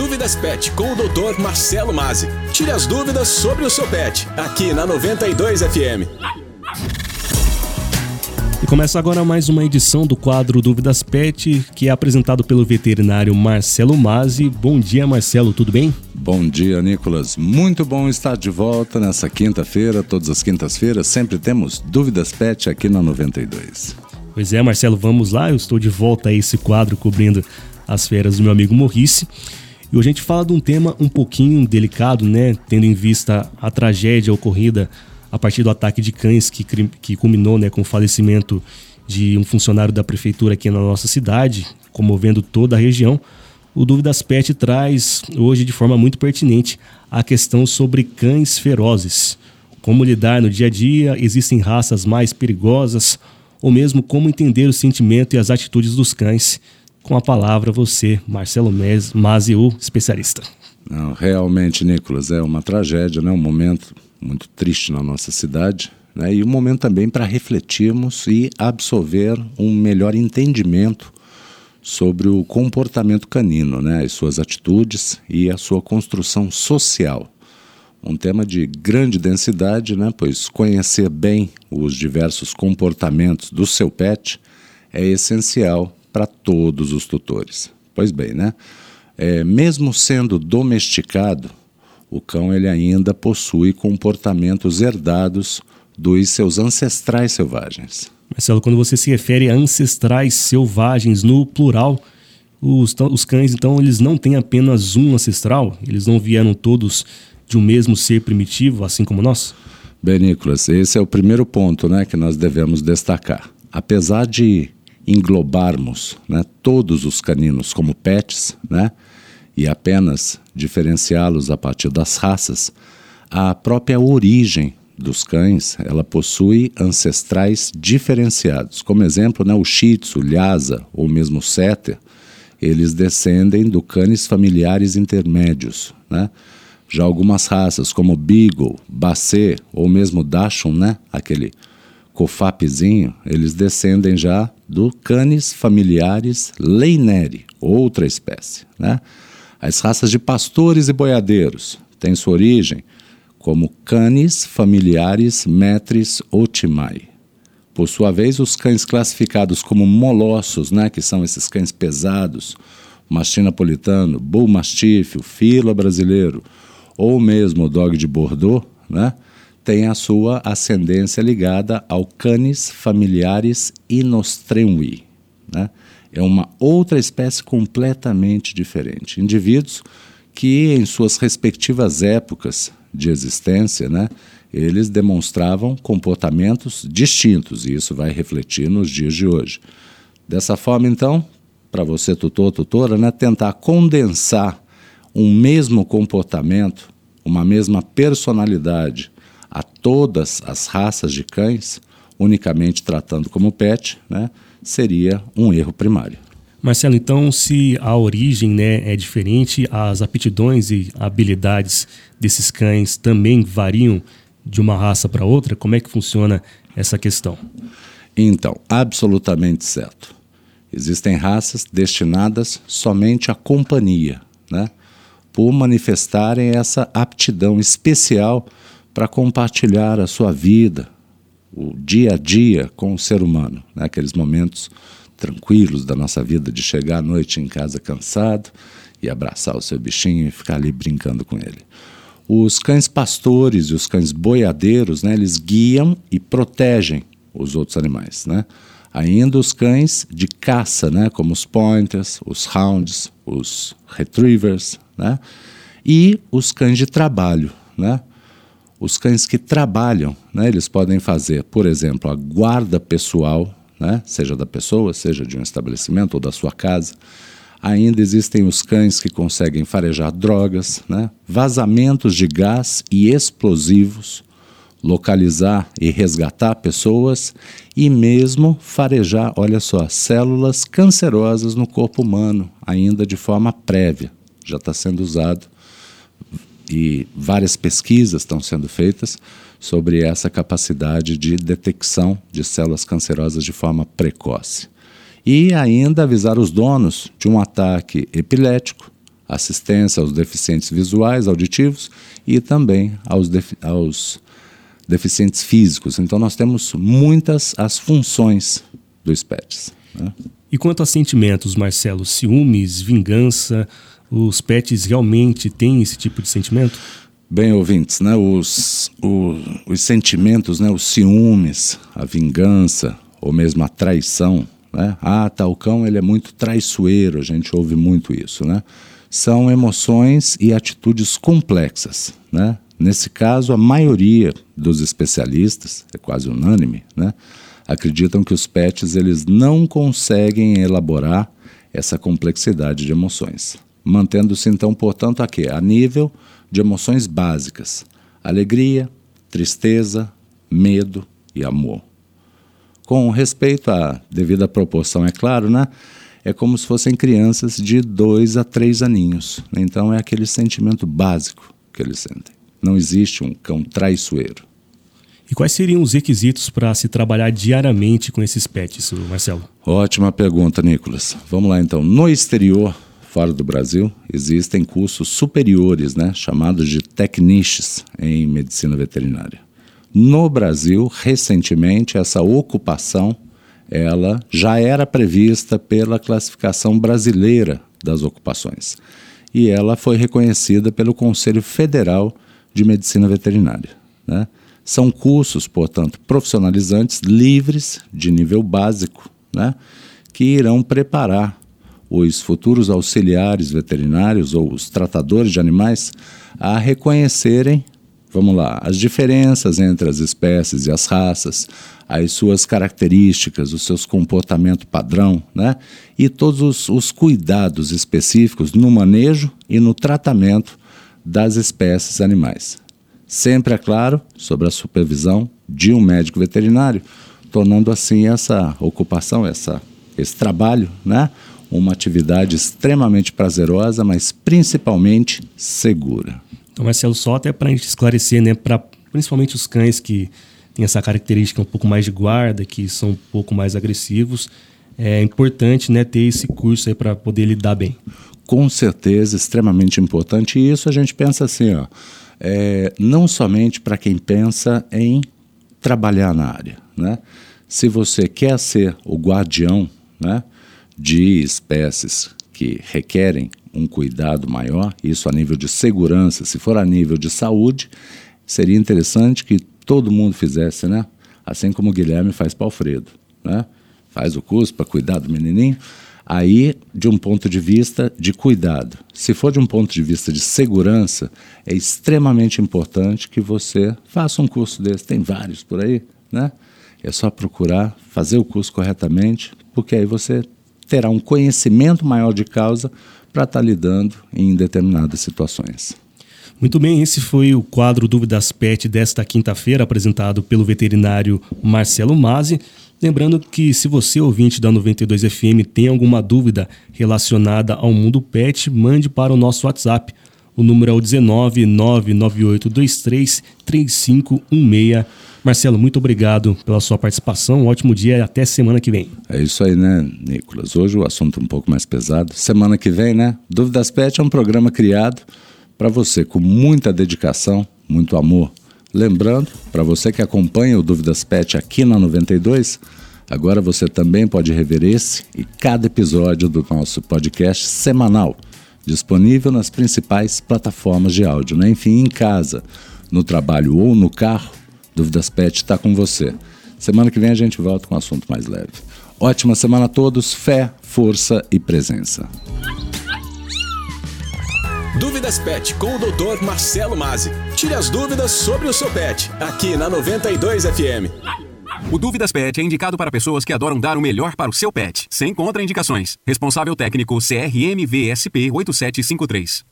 Dúvidas Pet com o Dr. Marcelo Mazzi. Tire as dúvidas sobre o seu pet, aqui na 92 FM. E começa agora mais uma edição do quadro Dúvidas Pet, que é apresentado pelo veterinário Marcelo Mazzi. Bom dia, Marcelo, tudo bem? Bom dia, Nicolas. Muito bom estar de volta nessa quinta-feira. Todas as quintas-feiras sempre temos Dúvidas Pet aqui na 92. Pois é, Marcelo, vamos lá. Eu estou de volta a esse quadro cobrindo as feiras do meu amigo Morrice. E hoje a gente fala de um tema um pouquinho delicado, né? Tendo em vista a tragédia ocorrida a partir do ataque de cães que, que culminou né, com o falecimento de um funcionário da prefeitura aqui na nossa cidade, comovendo toda a região. O Dúvidas Pet traz hoje de forma muito pertinente a questão sobre cães ferozes. Como lidar no dia a dia, existem raças mais perigosas, ou mesmo como entender o sentimento e as atitudes dos cães. Com a palavra, você, Marcelo Mazzi, o especialista. Não, realmente, Nicolas, é uma tragédia, né? um momento muito triste na nossa cidade, né? e um momento também para refletirmos e absorver um melhor entendimento sobre o comportamento canino, né? as suas atitudes e a sua construção social. Um tema de grande densidade, né? pois conhecer bem os diversos comportamentos do seu pet é essencial para todos os tutores. Pois bem, né? É, mesmo sendo domesticado, o cão ele ainda possui comportamentos herdados dos seus ancestrais selvagens. Marcelo, quando você se refere a ancestrais selvagens no plural, os, os cães, então, eles não têm apenas um ancestral? Eles não vieram todos de um mesmo ser primitivo, assim como nós? Bem, Nicolas, esse é o primeiro ponto né, que nós devemos destacar. Apesar de englobarmos né, todos os caninos como pets, né, e apenas diferenciá-los a partir das raças, a própria origem dos cães ela possui ancestrais diferenciados. Como exemplo, né, o Shih Tzu, Lhasa ou mesmo o Setter, eles descendem do canis familiares intermédios. Né? Já algumas raças, como Beagle, Basset ou mesmo Dachshund, né, aquele cofapzinho, eles descendem já do Canis familiares leineri, outra espécie. Né? As raças de pastores e boiadeiros têm sua origem como Canis familiares metris otimai. Por sua vez, os cães classificados como molossos, né, que são esses cães pesados, o mastim napolitano, bull mastiff, o fila brasileiro, ou mesmo o dog de Bordeaux, né, tem a sua ascendência ligada ao Canis familiaris inostrenui. Né? É uma outra espécie completamente diferente. Indivíduos que, em suas respectivas épocas de existência, né, eles demonstravam comportamentos distintos, e isso vai refletir nos dias de hoje. Dessa forma, então, para você, tutor, tutora, né, tentar condensar um mesmo comportamento, uma mesma personalidade a todas as raças de cães, unicamente tratando como pet, né, seria um erro primário. Marcelo, então, se a origem né, é diferente, as aptidões e habilidades desses cães também variam de uma raça para outra? Como é que funciona essa questão? Então, absolutamente certo. Existem raças destinadas somente à companhia, né? por manifestarem essa aptidão especial para compartilhar a sua vida, o dia a dia com o ser humano, né? aqueles momentos tranquilos da nossa vida de chegar à noite em casa cansado e abraçar o seu bichinho e ficar ali brincando com ele. Os cães pastores e os cães boiadeiros, né, eles guiam e protegem os outros animais, né? Ainda os cães de caça, né, como os pointers, os hounds, os retrievers, né? E os cães de trabalho, né? Os cães que trabalham, né, eles podem fazer, por exemplo, a guarda pessoal, né, seja da pessoa, seja de um estabelecimento ou da sua casa. Ainda existem os cães que conseguem farejar drogas, né, vazamentos de gás e explosivos, localizar e resgatar pessoas e mesmo farejar, olha só, células cancerosas no corpo humano, ainda de forma prévia. Já está sendo usado e várias pesquisas estão sendo feitas sobre essa capacidade de detecção de células cancerosas de forma precoce. E ainda avisar os donos de um ataque epilético, assistência aos deficientes visuais, auditivos e também aos, defi aos deficientes físicos. Então nós temos muitas as funções dos pets. Né? E quanto a sentimentos, Marcelo, ciúmes, vingança, os pets realmente têm esse tipo de sentimento? Bem, ouvintes, né, os, os, os sentimentos, né, os ciúmes, a vingança ou mesmo a traição, né? Ah, tal cão ele é muito traiçoeiro, a gente ouve muito isso, né? São emoções e atitudes complexas, né? Nesse caso, a maioria dos especialistas, é quase unânime, né? acreditam que os pets eles não conseguem elaborar essa complexidade de emoções, mantendo-se então, portanto, a quê? A nível de emoções básicas: alegria, tristeza, medo e amor. Com respeito à devida proporção, é claro, né? É como se fossem crianças de dois a três aninhos. Então é aquele sentimento básico que eles sentem. Não existe um cão traiçoeiro. E quais seriam os requisitos para se trabalhar diariamente com esses pets, Marcelo? Ótima pergunta, Nicolas. Vamos lá então. No exterior, fora do Brasil, existem cursos superiores, né, chamados de techniches em medicina veterinária. No Brasil, recentemente, essa ocupação ela já era prevista pela classificação brasileira das ocupações e ela foi reconhecida pelo Conselho Federal de Medicina Veterinária. Né? São cursos, portanto, profissionalizantes, livres, de nível básico, né, que irão preparar os futuros auxiliares veterinários ou os tratadores de animais a reconhecerem, vamos lá, as diferenças entre as espécies e as raças, as suas características, os seus comportamento padrão, né? E todos os, os cuidados específicos no manejo e no tratamento das espécies animais. Sempre, é claro, sobre a supervisão de um médico veterinário, tornando assim essa ocupação, essa, esse trabalho, né, uma atividade extremamente prazerosa, mas principalmente segura. Então, Marcelo, só até para a gente esclarecer, né, para principalmente os cães que têm essa característica um pouco mais de guarda, que são um pouco mais agressivos, é importante né, ter esse curso para poder lidar bem. Com certeza, extremamente importante. E isso a gente pensa assim, ó, é, não somente para quem pensa em trabalhar na área. Né? Se você quer ser o guardião né, de espécies que requerem um cuidado maior, isso a nível de segurança, se for a nível de saúde, seria interessante que todo mundo fizesse, né? Assim como o Guilherme faz para Alfredo, né? Faz o curso para cuidar do menininho, Aí, de um ponto de vista de cuidado. Se for de um ponto de vista de segurança, é extremamente importante que você faça um curso desse. Tem vários por aí, né? É só procurar fazer o curso corretamente, porque aí você terá um conhecimento maior de causa para estar tá lidando em determinadas situações. Muito bem, esse foi o quadro Dúvidas Pet desta quinta-feira, apresentado pelo veterinário Marcelo Mazzi. Lembrando que se você, ouvinte da 92 FM, tem alguma dúvida relacionada ao mundo pet, mande para o nosso WhatsApp. O número é o 19 99823 3516. Marcelo, muito obrigado pela sua participação. Um ótimo dia e até semana que vem. É isso aí, né, Nicolas? Hoje o assunto é um pouco mais pesado. Semana que vem, né? Dúvidas Pet é um programa criado para você com muita dedicação, muito amor Lembrando, para você que acompanha o Dúvidas Pet aqui na 92, agora você também pode rever esse e cada episódio do nosso podcast semanal, disponível nas principais plataformas de áudio, né? enfim, em casa, no trabalho ou no carro. Dúvidas Pet está com você. Semana que vem a gente volta com um assunto mais leve. Ótima semana a todos, fé, força e presença. Dúvidas Pet com o Dr. Marcelo Mazzi. Tire as dúvidas sobre o seu pet, aqui na 92 FM. O Dúvidas Pet é indicado para pessoas que adoram dar o melhor para o seu pet, sem contraindicações. Responsável técnico CRM VSP 8753.